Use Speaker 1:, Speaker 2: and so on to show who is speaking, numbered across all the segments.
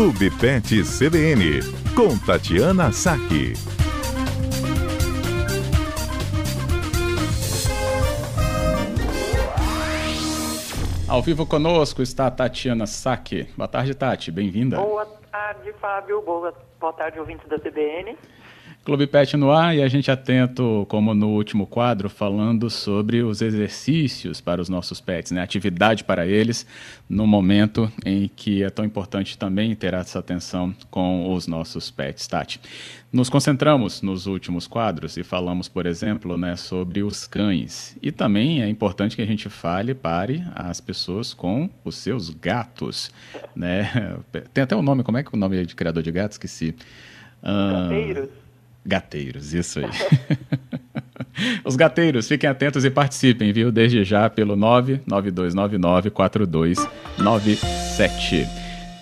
Speaker 1: Clube Pet CBN, com Tatiana Saque.
Speaker 2: Ao vivo conosco está a Tatiana Saque. Boa tarde, Tati. Bem-vinda.
Speaker 3: Boa tarde, Fábio. Boa, boa tarde, ouvintes da CBN.
Speaker 2: Clube Pet no ar e a gente atento, como no último quadro, falando sobre os exercícios para os nossos pets, né? Atividade para eles no momento em que é tão importante também ter essa atenção com os nossos pets, Tati. Nos concentramos nos últimos quadros e falamos, por exemplo, né, sobre os cães. E também é importante que a gente fale, pare as pessoas com os seus gatos, né? Tem até o um nome, como é que é o nome de criador de gatos? Esqueci.
Speaker 3: Gateiros.
Speaker 2: Gateiros, isso aí. Os gateiros, fiquem atentos e participem, viu? Desde já pelo 992994297.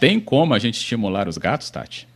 Speaker 2: Tem como a gente estimular os gatos, Tati?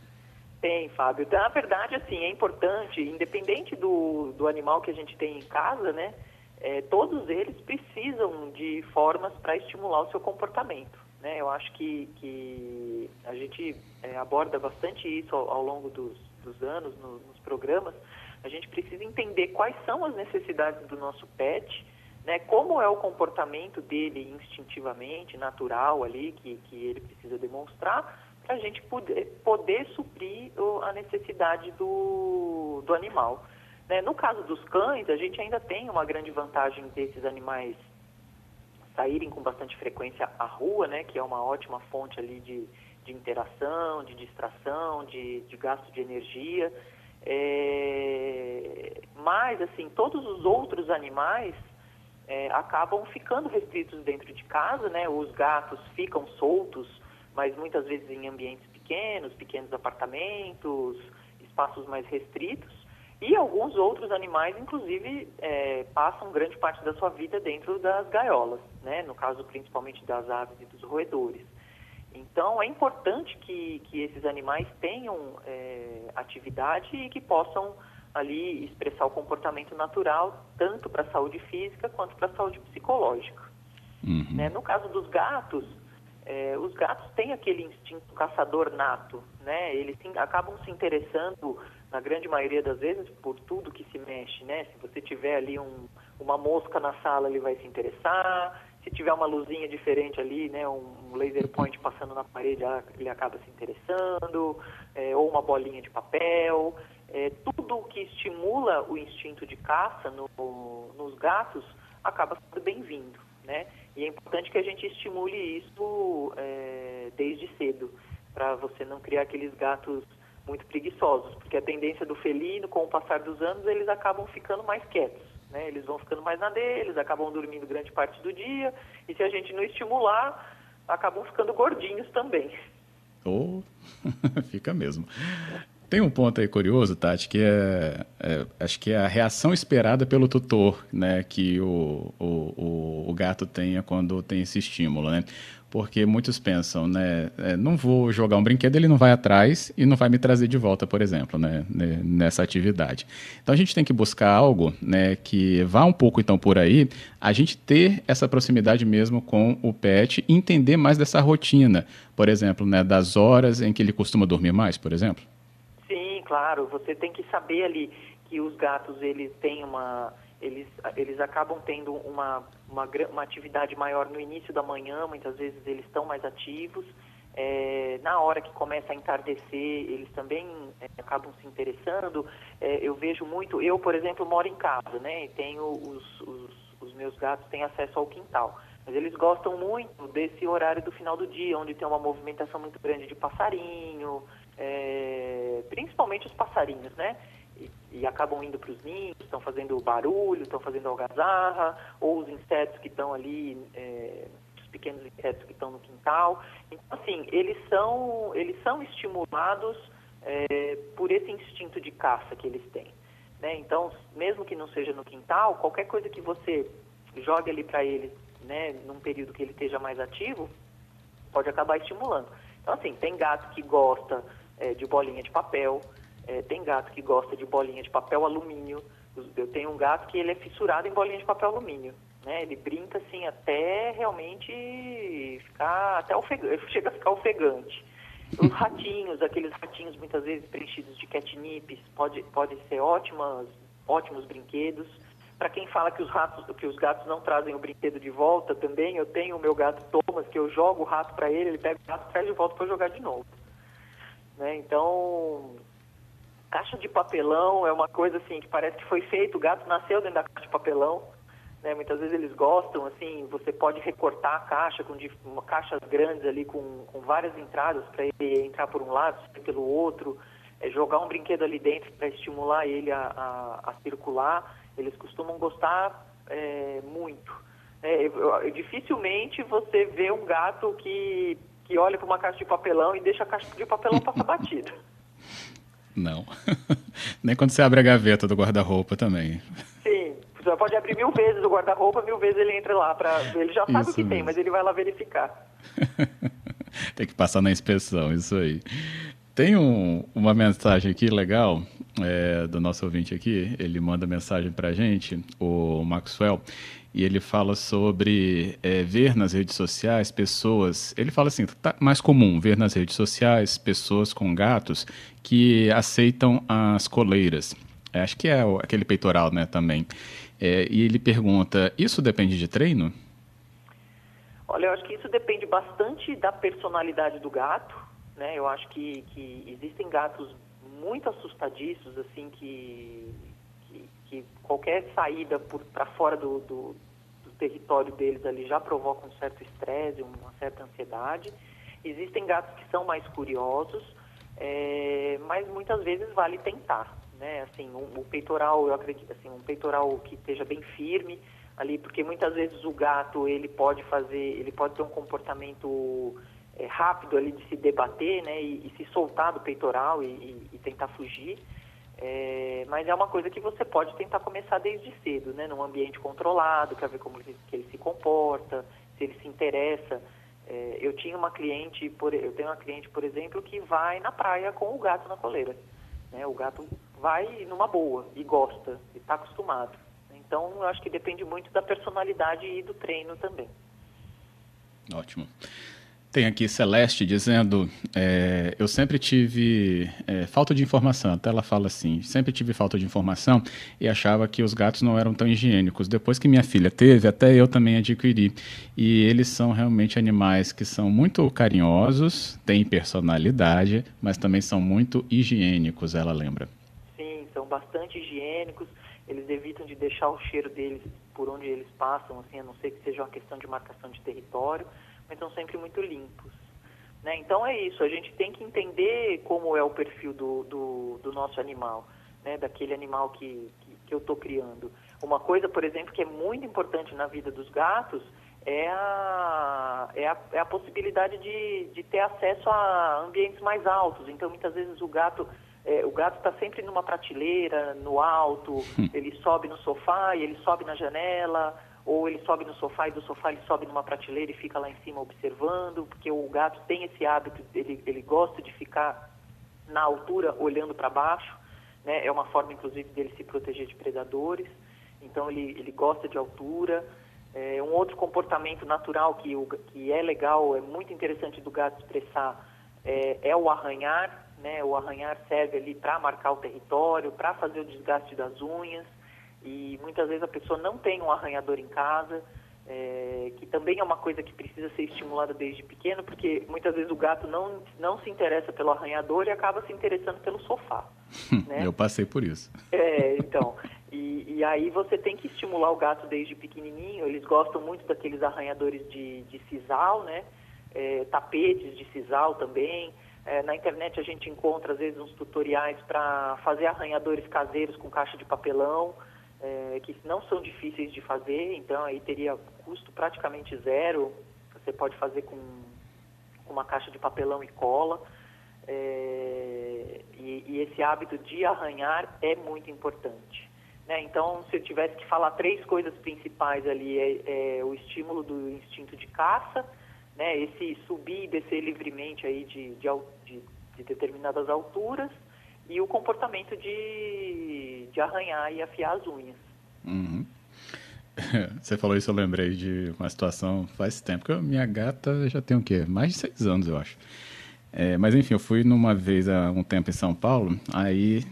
Speaker 3: Tem, Fábio. Na verdade, assim, é importante, independente do, do animal que a gente tem em casa, né? É, todos eles precisam de formas para estimular o seu comportamento. Né? Eu acho que, que a gente é, aborda bastante isso ao, ao longo dos, dos anos no, nos programas, a gente precisa entender quais são as necessidades do nosso pet, né, como é o comportamento dele instintivamente, natural ali, que, que ele precisa demonstrar, para a gente poder, poder suprir a necessidade do, do animal. Né? No caso dos cães, a gente ainda tem uma grande vantagem desses animais saírem com bastante frequência à rua, né, que é uma ótima fonte ali de, de interação, de distração, de, de gasto de energia. É, mas, assim, todos os outros animais é, acabam ficando restritos dentro de casa, né? Os gatos ficam soltos, mas muitas vezes em ambientes pequenos, pequenos apartamentos, espaços mais restritos. E alguns outros animais, inclusive, é, passam grande parte da sua vida dentro das gaiolas, né? No caso, principalmente das aves e dos roedores. Então, é importante que, que esses animais tenham é, atividade e que possam ali expressar o comportamento natural, tanto para a saúde física quanto para a saúde psicológica. Uhum. Né? No caso dos gatos, é, os gatos têm aquele instinto caçador nato, né? Eles sim, acabam se interessando, na grande maioria das vezes, por tudo que se mexe, né? Se você tiver ali um, uma mosca na sala, ele vai se interessar se tiver uma luzinha diferente ali, né, um laser point passando na parede, ele acaba se interessando, é, ou uma bolinha de papel. É, tudo que estimula o instinto de caça no, nos gatos acaba sendo bem-vindo. Né? E é importante que a gente estimule isso é, desde cedo, para você não criar aqueles gatos muito preguiçosos, porque a tendência do felino, com o passar dos anos, eles acabam ficando mais quietos. Né? Eles vão ficando mais na deles, acabam dormindo grande parte do dia, e se a gente não estimular, acabam ficando gordinhos também.
Speaker 2: Oh, fica mesmo. Tem um ponto aí curioso, Tati, que é, é, acho que é a reação esperada pelo tutor, né, que o, o, o, gato tenha quando tem esse estímulo, né? Porque muitos pensam, né, é, não vou jogar um brinquedo, ele não vai atrás e não vai me trazer de volta, por exemplo, né, nessa atividade. Então a gente tem que buscar algo, né, que vá um pouco então por aí, a gente ter essa proximidade mesmo com o pet, entender mais dessa rotina, por exemplo, né, das horas em que ele costuma dormir mais, por exemplo
Speaker 3: claro, você tem que saber ali que os gatos eles têm uma eles, eles acabam tendo uma, uma, uma atividade maior no início da manhã, muitas vezes eles estão mais ativos. É, na hora que começa a entardecer, eles também é, acabam se interessando. É, eu vejo muito, eu, por exemplo, moro em casa, né? E tenho os, os, os meus gatos têm acesso ao quintal. Mas eles gostam muito desse horário do final do dia, onde tem uma movimentação muito grande de passarinho, é, principalmente os passarinhos, né? E, acabam indo para os ninhos, estão fazendo barulho, estão fazendo algazarra, ou os insetos que estão ali, é, os pequenos insetos que estão no quintal. Então, assim, eles são, eles são estimulados é, por esse instinto de caça que eles têm. Né? Então, mesmo que não seja no quintal, qualquer coisa que você jogue ali para eles, né, num período que ele esteja mais ativo, pode acabar estimulando. Então, assim, tem gato que gosta é, de bolinha de papel, é, tem gato que gosta de bolinha de papel alumínio. Eu tenho um gato que ele é fissurado em bolinha de papel alumínio. Né? Ele brinca assim até realmente ficar, até ofegante, chega a ficar ofegante. Os ratinhos, aqueles ratinhos muitas vezes preenchidos de catnip, pode, pode ser ótimas, ótimos brinquedos. Para quem fala que os ratos, que os gatos não trazem o brinquedo de volta, também eu tenho o meu gato Thomas, que eu jogo o rato para ele, ele pega o gato e traz de volta para jogar de novo. Né? Então, caixa de papelão é uma coisa assim que parece que foi feito, o gato nasceu dentro da caixa de papelão. Né? Muitas vezes eles gostam, assim, você pode recortar a caixa com uma, caixas grandes ali com, com várias entradas para ele entrar por um lado, pelo outro, é, jogar um brinquedo ali dentro para estimular ele a, a, a, circular. Eles costumam gostar é, muito. É, eu, dificilmente você vê um gato que, que olha para uma caixa de papelão e deixa a caixa de papelão passar batida.
Speaker 2: Não. Nem quando você abre a gaveta do guarda-roupa também.
Speaker 3: Sim. Você pode abrir mil vezes o guarda-roupa, mil vezes ele entra lá para Ele já sabe isso o que mesmo. tem, mas ele vai lá verificar.
Speaker 2: tem que passar na inspeção, isso aí. Tem um, uma mensagem aqui legal é, do nosso ouvinte aqui. Ele manda mensagem para a gente, o Maxwell, e ele fala sobre é, ver nas redes sociais pessoas. Ele fala assim: tá mais comum ver nas redes sociais pessoas com gatos que aceitam as coleiras. É, acho que é o, aquele peitoral, né, também. É, e ele pergunta: isso depende de treino?
Speaker 3: Olha, eu acho que isso depende bastante da personalidade do gato. Né? Eu acho que, que existem gatos muito assustadiços, assim, que que qualquer saída para fora do, do, do, território deles ali já provoca um certo estresse, uma certa ansiedade. Existem gatos que são mais curiosos, é, mas muitas vezes vale tentar, né? Assim, um, peitoral, eu acredito, assim, um peitoral que esteja bem firme ali, porque muitas vezes o gato ele pode fazer, ele pode ter um comportamento é, rápido ali de se debater, né? E, e se soltar do peitoral e, e, e tentar fugir. É, mas é uma coisa que você pode tentar começar desde cedo, né? Num ambiente controlado, quer ver como ele, que ele se comporta, se ele se interessa. É, eu tinha uma cliente, por, eu tenho uma cliente, por exemplo, que vai na praia com o gato na coleira. Né? O gato vai numa boa e gosta, e está acostumado. Então, eu acho que depende muito da personalidade e do treino também.
Speaker 2: Ótimo. Tem aqui Celeste dizendo: é, Eu sempre tive é, falta de informação. Até ela fala assim: sempre tive falta de informação e achava que os gatos não eram tão higiênicos. Depois que minha filha teve, até eu também adquiri. E eles são realmente animais que são muito carinhosos, têm personalidade, mas também são muito higiênicos, ela lembra.
Speaker 3: Sim, são bastante higiênicos. Eles evitam de deixar o cheiro deles por onde eles passam, assim, a não ser que seja uma questão de marcação de território mas são sempre muito limpos. Né? Então é isso, a gente tem que entender como é o perfil do, do, do nosso animal, né? daquele animal que, que, que eu estou criando. Uma coisa, por exemplo, que é muito importante na vida dos gatos é a, é a, é a possibilidade de, de ter acesso a ambientes mais altos. Então, muitas vezes o gato é, o gato está sempre numa prateleira, no alto, ele sobe no sofá e ele sobe na janela, ou ele sobe no sofá e do sofá ele sobe numa prateleira e fica lá em cima observando, porque o gato tem esse hábito, ele, ele gosta de ficar na altura olhando para baixo, né? é uma forma inclusive dele se proteger de predadores, então ele, ele gosta de altura. É, um outro comportamento natural que, o, que é legal, é muito interessante do gato expressar, é, é o arranhar, né? o arranhar serve ali para marcar o território, para fazer o desgaste das unhas, e muitas vezes a pessoa não tem um arranhador em casa, é, que também é uma coisa que precisa ser estimulada desde pequeno, porque muitas vezes o gato não, não se interessa pelo arranhador e acaba se interessando pelo sofá.
Speaker 2: né? Eu passei por isso.
Speaker 3: É, então. E, e, aí você tem que estimular o gato desde pequenininho. Eles gostam muito daqueles arranhadores de, de sisal, né? É, tapetes de sisal também. É, na internet a gente encontra às vezes uns tutoriais para fazer arranhadores caseiros com caixa de papelão é, que não são difíceis de fazer, então aí teria custo praticamente zero. Você pode fazer com, com uma caixa de papelão e cola. É, e, e, esse hábito de arranhar é muito importante. Né? Então, se eu tivesse que falar três coisas principais ali, é, é o estímulo do instinto de caça, né? esse subir e descer livremente aí de, de, de, de determinadas alturas, e o comportamento de, de arranhar e afiar as unhas.
Speaker 2: Uhum. Você falou isso, eu lembrei de uma situação faz tempo, que minha gata já tem o quê? Mais de seis anos, eu acho. É, mas enfim, eu fui numa vez há um tempo em São Paulo, aí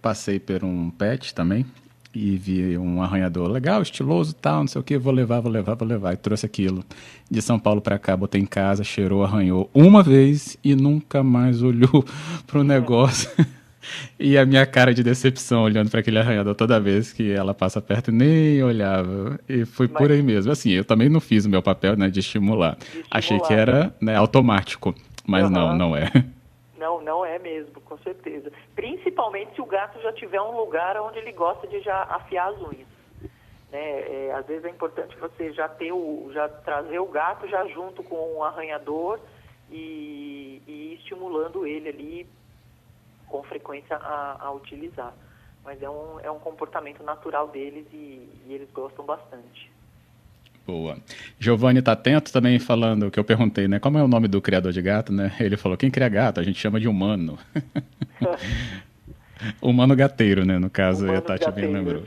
Speaker 2: passei por um pet também e vi um arranhador legal, estiloso tal, não sei o que, vou levar, vou levar, vou levar. E trouxe aquilo de São Paulo para cá, botei em casa, cheirou, arranhou uma vez e nunca mais olhou pro negócio. E a minha cara de decepção olhando para aquele arranhador toda vez que ela passa perto, nem olhava. E foi Mas... por aí mesmo. Assim, eu também não fiz o meu papel né, de, estimular. de estimular. Achei que era né, automático, mas uhum. não, não é.
Speaker 3: Não, não é mesmo, com certeza. Principalmente se o gato já tiver um lugar onde ele gosta de já afiar as unhas. Né? É, às vezes é importante você já ter o, já trazer o gato já junto com o arranhador e, e estimulando ele ali com frequência a, a utilizar. Mas é um, é um comportamento natural deles e, e eles gostam bastante.
Speaker 2: Boa. Giovanni está atento também falando que eu perguntei, né? Como é o nome do criador de gato, né? Ele falou, quem cria gato? A gente chama de humano. humano gateiro, né? No caso, humano a Tati bem lembrou.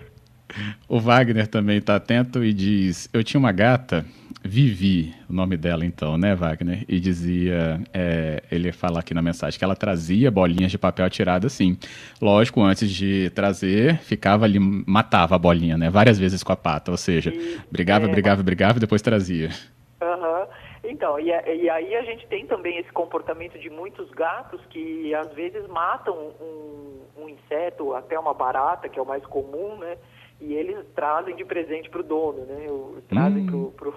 Speaker 2: O Wagner também está atento e diz: Eu tinha uma gata, Vivi, o nome dela então, né, Wagner? E dizia, é, ele fala aqui na mensagem, que ela trazia bolinhas de papel atiradas assim. Lógico, antes de trazer, ficava ali, matava a bolinha, né? Várias vezes com a pata, ou seja, e, brigava, é, brigava, brigava e depois trazia.
Speaker 3: Uhum. Então, e, e, aí a gente tem também esse comportamento de muitos gatos que às vezes matam um, um inseto, até uma barata, que é o mais comum, né? E eles trazem de presente para o dono, né? Trazem hum. para o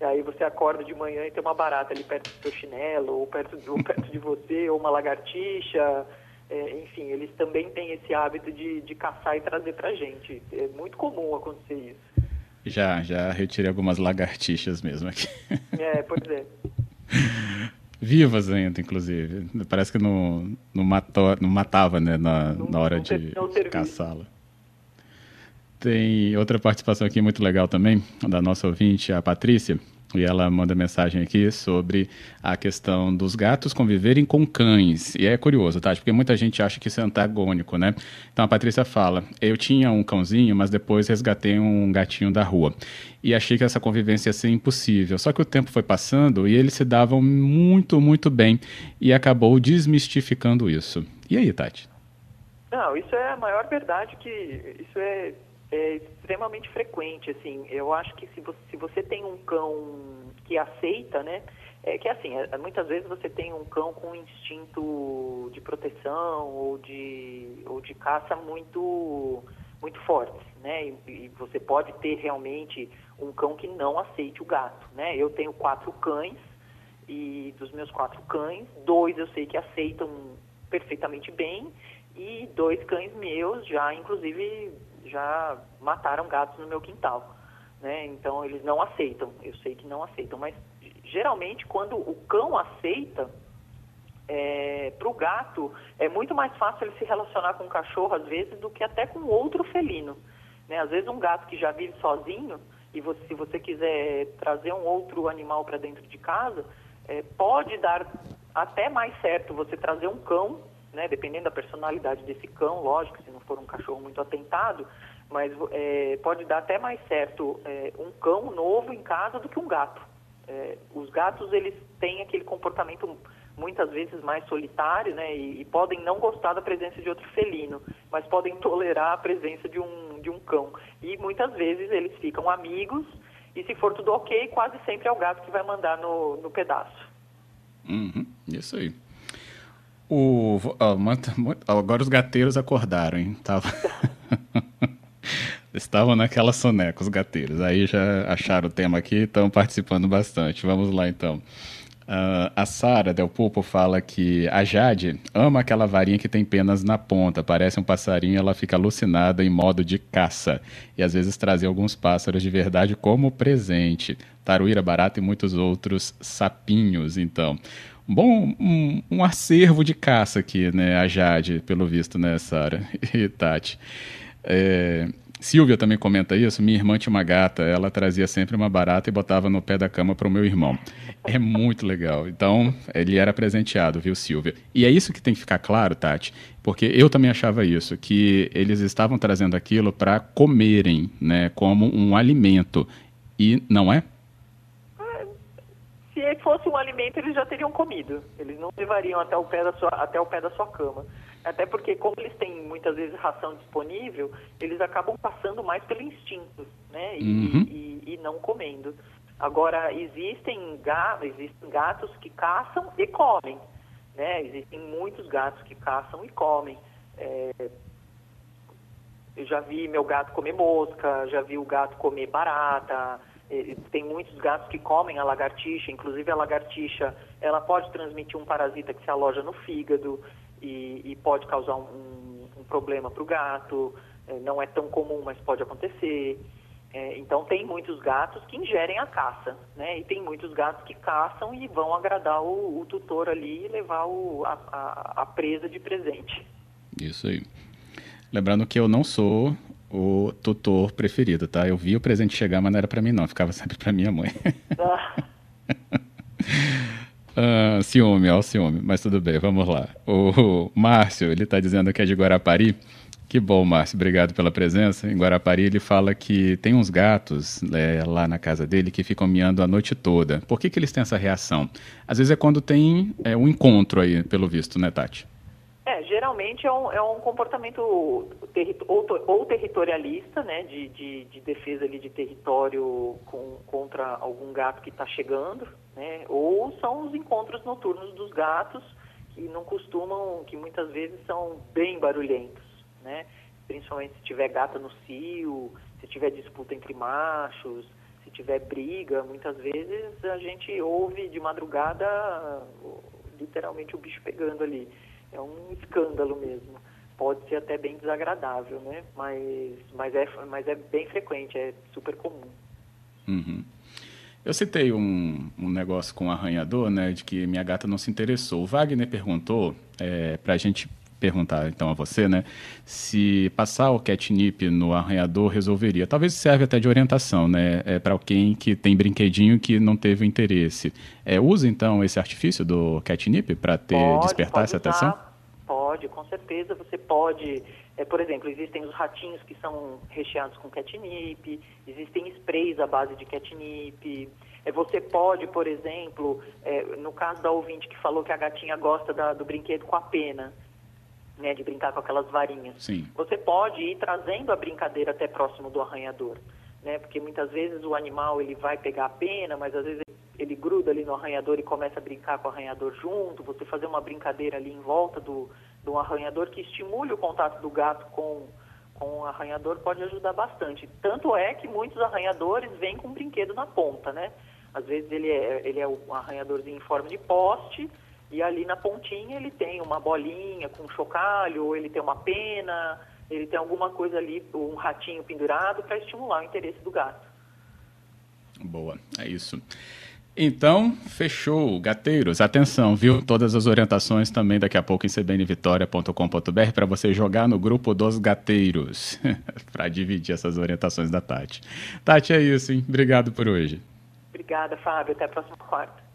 Speaker 3: aí você acorda de manhã e tem uma barata ali perto do seu chinelo, ou perto, de, ou perto de você, ou uma lagartixa. É, enfim, eles também têm esse hábito de, de caçar e trazer para gente. É muito comum acontecer isso.
Speaker 2: Já, já retirei algumas lagartixas mesmo aqui.
Speaker 3: É, pois é.
Speaker 2: Vivas ainda, inclusive. Parece que não, não, matou, não matava, né, na, não, na hora de caçá-la. Tem outra participação aqui muito legal também, da nossa ouvinte, a Patrícia, e ela manda mensagem aqui sobre a questão dos gatos conviverem com cães. E é curioso, tá? Porque muita gente acha que isso é antagônico, né? Então a Patrícia fala: Eu tinha um cãozinho, mas depois resgatei um gatinho da rua. E achei que essa convivência ia ser impossível. Só que o tempo foi passando e eles se davam muito, muito bem. E acabou desmistificando isso. E aí, Tati?
Speaker 3: Não, isso é a maior verdade que. Isso é é extremamente frequente, assim. Eu acho que se você, se você tem um cão que aceita, né? É que assim, é, muitas vezes você tem um cão com um instinto de proteção ou de, ou de caça muito, muito forte, né? E, e você pode ter realmente um cão que não aceite o gato, né? Eu tenho quatro cães e dos meus quatro cães, dois eu sei que aceitam perfeitamente bem e dois cães meus já, inclusive, já mataram gatos no meu quintal. Né? Então eles não aceitam, eu sei que não aceitam, mas geralmente quando o cão aceita, é, para o gato é muito mais fácil ele se relacionar com o cachorro às vezes do que até com outro felino. Né? Às vezes um gato que já vive sozinho e você, se você quiser trazer um outro animal para dentro de casa, é, pode dar até mais certo você trazer um cão né, dependendo da personalidade desse cão, lógico, se não for um cachorro muito atentado, mas é, pode dar até mais certo é, um cão novo em casa do que um gato. É, os gatos, eles têm aquele comportamento muitas vezes mais solitário, né, e, e, podem não gostar da presença de outro felino, mas podem tolerar a presença de um, de um cão. E muitas vezes eles ficam amigos, e se for tudo ok, quase sempre é o gato que vai mandar no, no pedaço.
Speaker 2: Uhum, isso aí. O, agora os gateiros acordaram, hein? Tava... Estavam naquela soneca, os gateiros. Aí já acharam o tema aqui, estão participando bastante. Vamos lá então. Uh, a Sara Del Pupo fala que a Jade ama aquela varinha que tem penas na ponta, parece um passarinho, ela fica alucinada em modo de caça. E às vezes trazia alguns pássaros de verdade como presente. Taruíra barata e muitos outros sapinhos, então bom um, um, acervo de caça aqui, né? A Jade, pelo visto, né, Sara e Tati. É, Silvia também comenta isso. Minha irmã tinha uma gata, ela trazia sempre uma barata e botava no pé da cama para o meu irmão. É muito legal. Então, ele era presenteado, viu, Silvia? E é isso que tem que ficar claro, Tati, porque eu também achava isso, que eles estavam trazendo aquilo para comerem, né, como um alimento. E não é?
Speaker 3: Se fosse um alimento, eles já teriam comido. Eles não levariam até o pé da sua, até o pé da sua cama. Até porque, como eles têm muitas vezes ração disponível, eles acabam passando mais pelo instinto, né? E, uhum. e, e não comendo. Agora, existem, gatos, existem gatos que caçam e comem. Né? Existem muitos gatos que caçam e comem. É, eu já vi meu gato comer mosca, já vi o gato comer barata. É, tem muitos gatos que comem a lagartixa, inclusive a lagartixa, ela pode transmitir um parasita que se aloja no fígado e, e pode causar um, um problema para o gato. É, não é tão comum, mas pode acontecer. É, então tem muitos gatos que ingerem a caça, né? E tem muitos gatos que caçam e vão agradar o, o tutor ali e levar o, a, a, a, presa de presente.
Speaker 2: Isso aí. Lembrando que eu não sou o tutor preferido, tá? Eu vi o presente chegar, mas não era para mim não, ficava sempre para minha mãe. Ah. ah, ciúme, ó, ciúme, mas tudo bem, vamos lá. O Márcio, ele está dizendo que é de Guarapari. Que bom, Márcio, obrigado pela presença. Em Guarapari, ele fala que tem uns gatos é, lá na casa dele que ficam miando a noite toda. Por que, que eles têm essa reação? Às vezes é quando tem é, um encontro aí, pelo visto, né, Tati?
Speaker 3: É, geralmente é um, é um comportamento ou, ou, territorialista, né, de, de, de, defesa ali de território com, contra algum gato que está chegando, né, ou são os encontros noturnos dos gatos que não costumam, que muitas vezes são bem barulhentos né? Principalmente se tiver gata no cio, se tiver disputa entre machos, se tiver briga, muitas vezes a gente ouve de madrugada literalmente o bicho pegando ali. É um escândalo mesmo. Pode ser até bem desagradável, né? Mas, mas, é, mas é bem frequente, é super comum.
Speaker 2: Uhum. Eu citei um, um negócio com o arranhador, né, de que minha gata não se interessou. O Wagner perguntou é, para a gente perguntar então a você, né, se passar o catnip no arranhador resolveria. Talvez serve até de orientação, né, é, para alguém que tem brinquedinho que não teve interesse. É, usa então esse artifício do catnip para ter pode, despertar pode essa usar, atenção?
Speaker 3: Pode, com certeza. Você pode, é, por exemplo, existem os ratinhos que são recheados com catnip, existem sprays à base de catnip. É, você pode, por exemplo, é, no caso da ouvinte que falou que a gatinha gosta da, do brinquedo com a pena, né, de brincar com aquelas varinhas.
Speaker 2: Sim.
Speaker 3: Você pode ir trazendo a brincadeira até próximo do arranhador, né? Porque muitas vezes o animal ele vai pegar a pena, mas às vezes ele gruda ali no arranhador e começa a brincar com o arranhador junto. Você fazer uma brincadeira ali em volta do, do arranhador que estimule o contato do gato com com o arranhador pode ajudar bastante. Tanto é que muitos arranhadores vêm com um brinquedo na ponta, né? Às vezes ele é, ele é um arranhadorzinho em forma de poste e ali na pontinha ele tem uma bolinha com chocalho, ou ele tem uma pena, ele tem alguma coisa ali, um ratinho pendurado para estimular o interesse do gato.
Speaker 2: Boa, é isso. Então, fechou, gateiros. Atenção, viu? Todas as orientações também daqui a pouco em cbnvitoria.com.br para você jogar no grupo dos gateiros, para dividir essas orientações da Tati. Tati, é isso, hein? Obrigado por hoje.
Speaker 3: Obrigada, Fábio. Até a próxima quarta.